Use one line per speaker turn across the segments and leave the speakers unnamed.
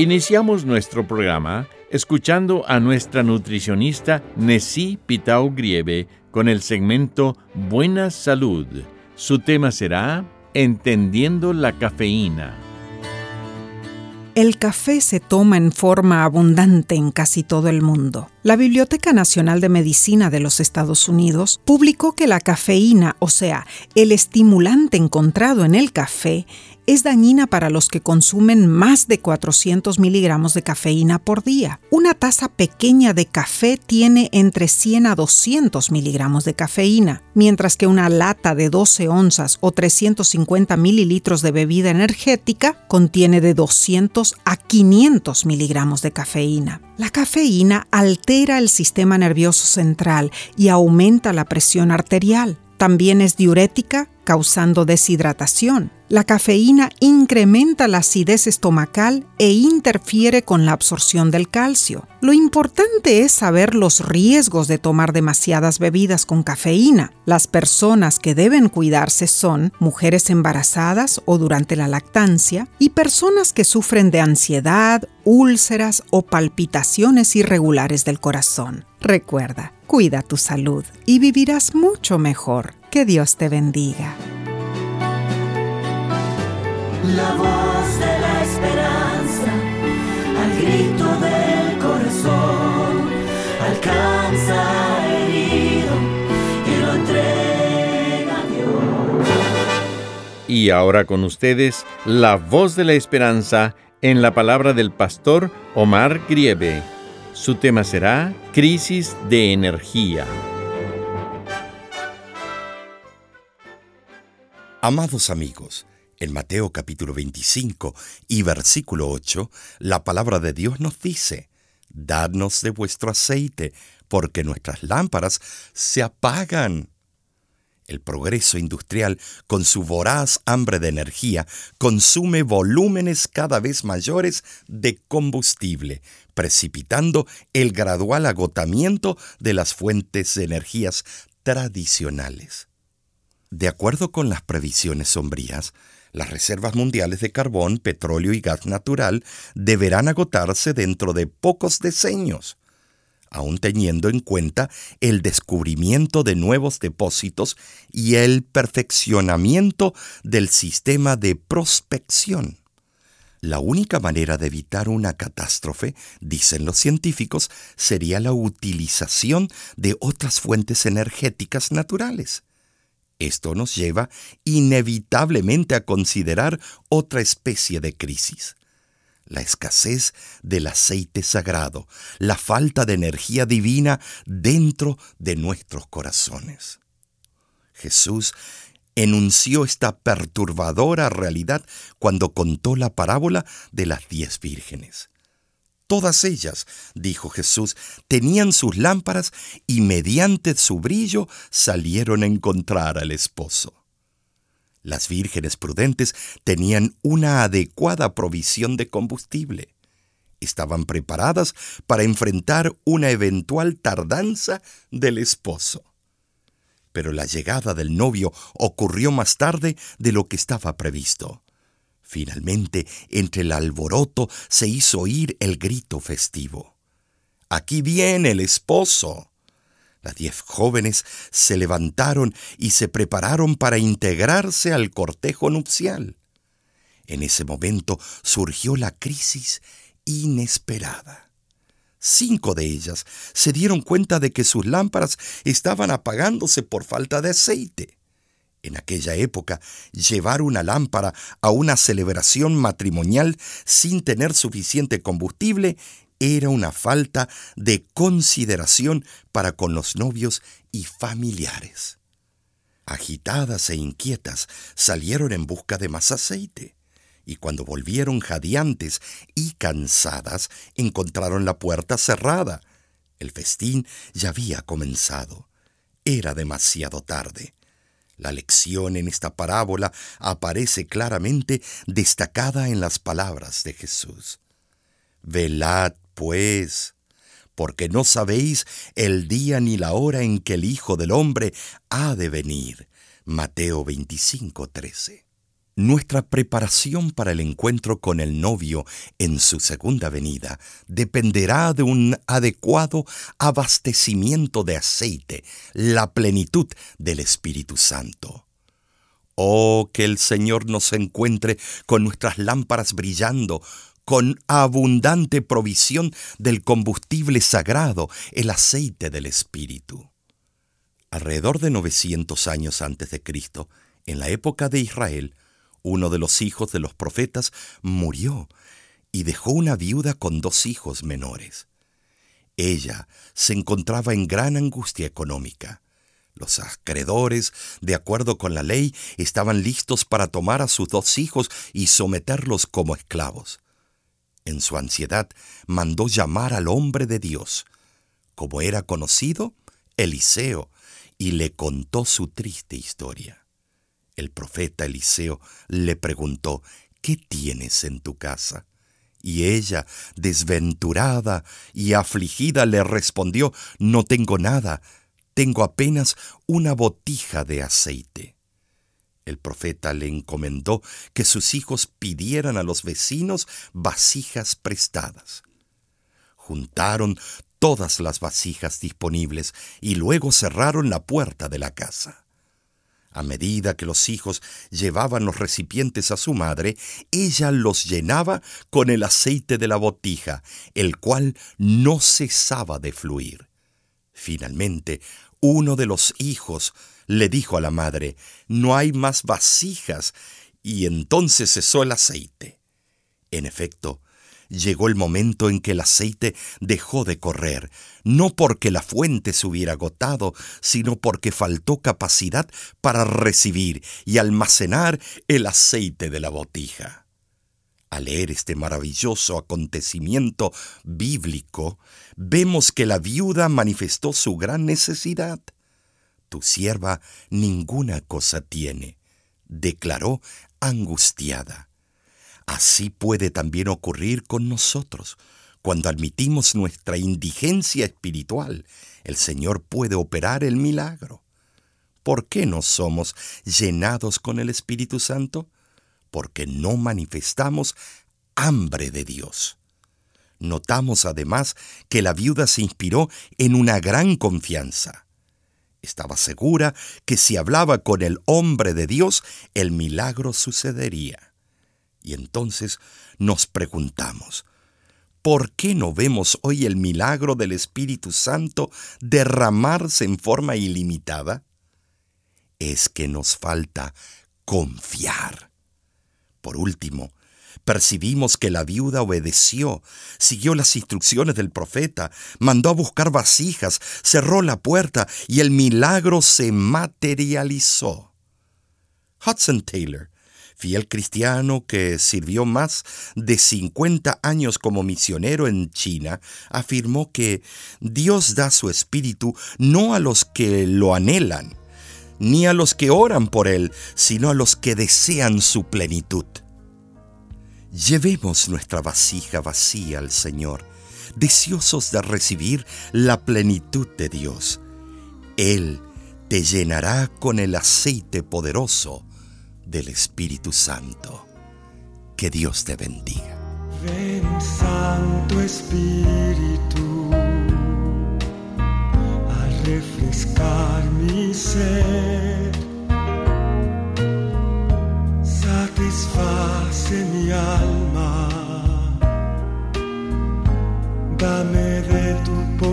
Iniciamos nuestro programa escuchando a nuestra nutricionista Nessie Pitao Grieve con el segmento Buena Salud. Su tema será Entendiendo la cafeína.
El café se toma en forma abundante en casi todo el mundo. La Biblioteca Nacional de Medicina de los Estados Unidos publicó que la cafeína, o sea, el estimulante encontrado en el café, es dañina para los que consumen más de 400 miligramos de cafeína por día. Una taza pequeña de café tiene entre 100 a 200 miligramos de cafeína, mientras que una lata de 12 onzas o 350 mililitros de bebida energética contiene de 200 a 500 miligramos de cafeína. La cafeína altera el sistema nervioso central y aumenta la presión arterial. También es diurética, causando deshidratación. La cafeína incrementa la acidez estomacal e interfiere con la absorción del calcio. Lo importante es saber los riesgos de tomar demasiadas bebidas con cafeína. Las personas que deben cuidarse son mujeres embarazadas o durante la lactancia y personas que sufren de ansiedad, úlceras o palpitaciones irregulares del corazón. Recuerda, cuida tu salud y vivirás mucho mejor. Que Dios te bendiga.
La voz de la esperanza, al grito del corazón, alcanza herido y lo entrega a Dios.
Y ahora con ustedes, la voz de la esperanza en la palabra del pastor Omar Grieve. Su tema será Crisis de Energía.
Amados amigos, en Mateo capítulo 25 y versículo 8, la palabra de Dios nos dice, Dadnos de vuestro aceite, porque nuestras lámparas se apagan. El progreso industrial, con su voraz hambre de energía, consume volúmenes cada vez mayores de combustible, precipitando el gradual agotamiento de las fuentes de energías tradicionales. De acuerdo con las previsiones sombrías, las reservas mundiales de carbón, petróleo y gas natural deberán agotarse dentro de pocos decenios, aun teniendo en cuenta el descubrimiento de nuevos depósitos y el perfeccionamiento del sistema de prospección. La única manera de evitar una catástrofe, dicen los científicos, sería la utilización de otras fuentes energéticas naturales. Esto nos lleva inevitablemente a considerar otra especie de crisis. La escasez del aceite sagrado, la falta de energía divina dentro de nuestros corazones. Jesús enunció esta perturbadora realidad cuando contó la parábola de las diez vírgenes. Todas ellas, dijo Jesús, tenían sus lámparas y mediante su brillo salieron a encontrar al esposo. Las vírgenes prudentes tenían una adecuada provisión de combustible. Estaban preparadas para enfrentar una eventual tardanza del esposo. Pero la llegada del novio ocurrió más tarde de lo que estaba previsto. Finalmente, entre el alboroto se hizo oír el grito festivo. Aquí viene el esposo. Las diez jóvenes se levantaron y se prepararon para integrarse al cortejo nupcial. En ese momento surgió la crisis inesperada. Cinco de ellas se dieron cuenta de que sus lámparas estaban apagándose por falta de aceite. En aquella época, llevar una lámpara a una celebración matrimonial sin tener suficiente combustible era una falta de consideración para con los novios y familiares. Agitadas e inquietas, salieron en busca de más aceite, y cuando volvieron jadeantes y cansadas, encontraron la puerta cerrada. El festín ya había comenzado. Era demasiado tarde. La lección en esta parábola aparece claramente destacada en las palabras de Jesús. Velad, pues, porque no sabéis el día ni la hora en que el Hijo del Hombre ha de venir. Mateo 25, 13. Nuestra preparación para el encuentro con el novio en su segunda venida dependerá de un adecuado abastecimiento de aceite, la plenitud del Espíritu Santo. Oh, que el Señor nos encuentre con nuestras lámparas brillando, con abundante provisión del combustible sagrado, el aceite del Espíritu. Alrededor de 900 años antes de Cristo, en la época de Israel, uno de los hijos de los profetas murió y dejó una viuda con dos hijos menores. Ella se encontraba en gran angustia económica. Los acreedores, de acuerdo con la ley, estaban listos para tomar a sus dos hijos y someterlos como esclavos. En su ansiedad mandó llamar al hombre de Dios. Como era conocido, Eliseo, y le contó su triste historia. El profeta Eliseo le preguntó, ¿qué tienes en tu casa? Y ella, desventurada y afligida, le respondió, no tengo nada, tengo apenas una botija de aceite. El profeta le encomendó que sus hijos pidieran a los vecinos vasijas prestadas. Juntaron todas las vasijas disponibles y luego cerraron la puerta de la casa. A medida que los hijos llevaban los recipientes a su madre, ella los llenaba con el aceite de la botija, el cual no cesaba de fluir. Finalmente, uno de los hijos le dijo a la madre, no hay más vasijas, y entonces cesó el aceite. En efecto, llegó el momento en que el aceite dejó de correr, no porque la fuente se hubiera agotado, sino porque faltó capacidad para recibir y almacenar el aceite de la botija. Al leer este maravilloso acontecimiento bíblico, vemos que la viuda manifestó su gran necesidad. Tu sierva ninguna cosa tiene, declaró angustiada. Así puede también ocurrir con nosotros. Cuando admitimos nuestra indigencia espiritual, el Señor puede operar el milagro. ¿Por qué no somos llenados con el Espíritu Santo? Porque no manifestamos hambre de Dios. Notamos además que la viuda se inspiró en una gran confianza. Estaba segura que si hablaba con el hombre de Dios, el milagro sucedería. Y entonces nos preguntamos, ¿por qué no vemos hoy el milagro del Espíritu Santo derramarse en forma ilimitada? Es que nos falta confiar. Por último, percibimos que la viuda obedeció, siguió las instrucciones del profeta, mandó a buscar vasijas, cerró la puerta y el milagro se materializó. Hudson Taylor fiel cristiano que sirvió más de 50 años como misionero en China, afirmó que Dios da su espíritu no a los que lo anhelan, ni a los que oran por Él, sino a los que desean su plenitud. Llevemos nuestra vasija vacía al Señor, deseosos de recibir la plenitud de Dios. Él te llenará con el aceite poderoso del Espíritu Santo. Que Dios te bendiga.
Ven Santo Espíritu a refrescar mi ser. Satisface mi alma. Dame de tu poder.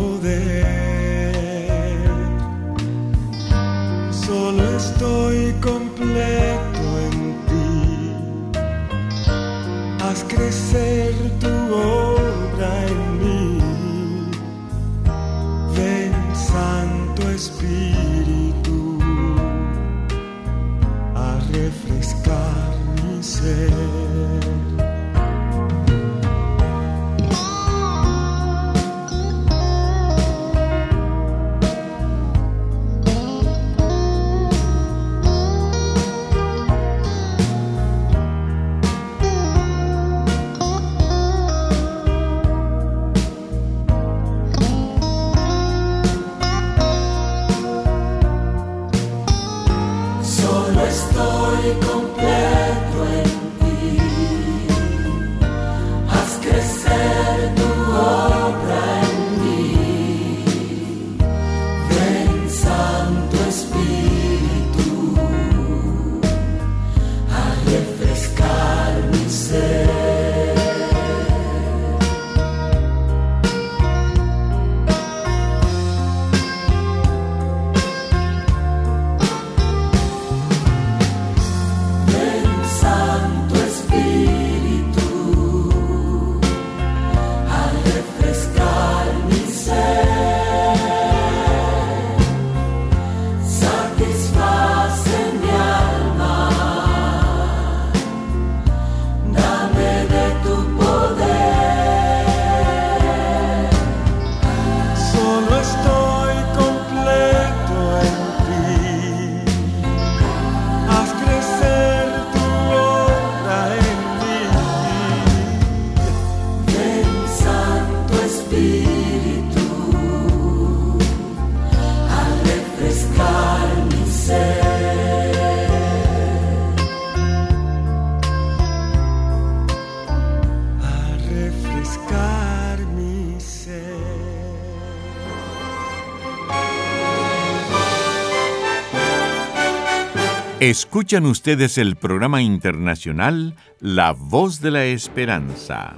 Escuchan ustedes el programa internacional La Voz de la Esperanza.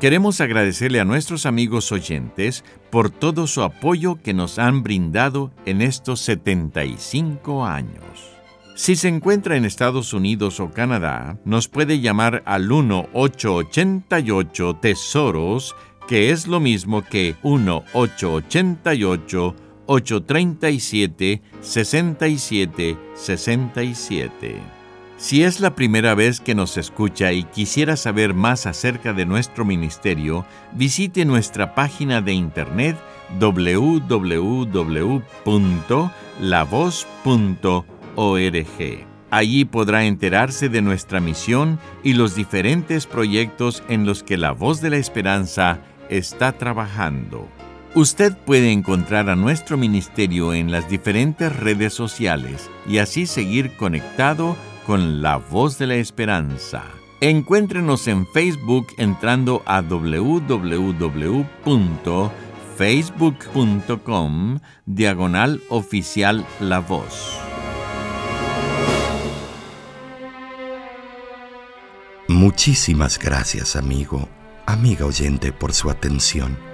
Queremos agradecerle a nuestros amigos oyentes por todo su apoyo que nos han brindado en estos 75 años. Si se encuentra en Estados Unidos o Canadá, nos puede llamar al 1-888 Tesoros, que es lo mismo que 1-888 837 67 67. Si es la primera vez que nos escucha y quisiera saber más acerca de nuestro ministerio, visite nuestra página de internet www.lavoz.org. Allí podrá enterarse de nuestra misión y los diferentes proyectos en los que la voz de la esperanza está trabajando. Usted puede encontrar a nuestro ministerio en las diferentes redes sociales y así seguir conectado con la voz de la esperanza. Encuéntrenos en Facebook entrando a www.facebook.com diagonal oficial La Voz.
Muchísimas gracias, amigo, amiga oyente, por su atención.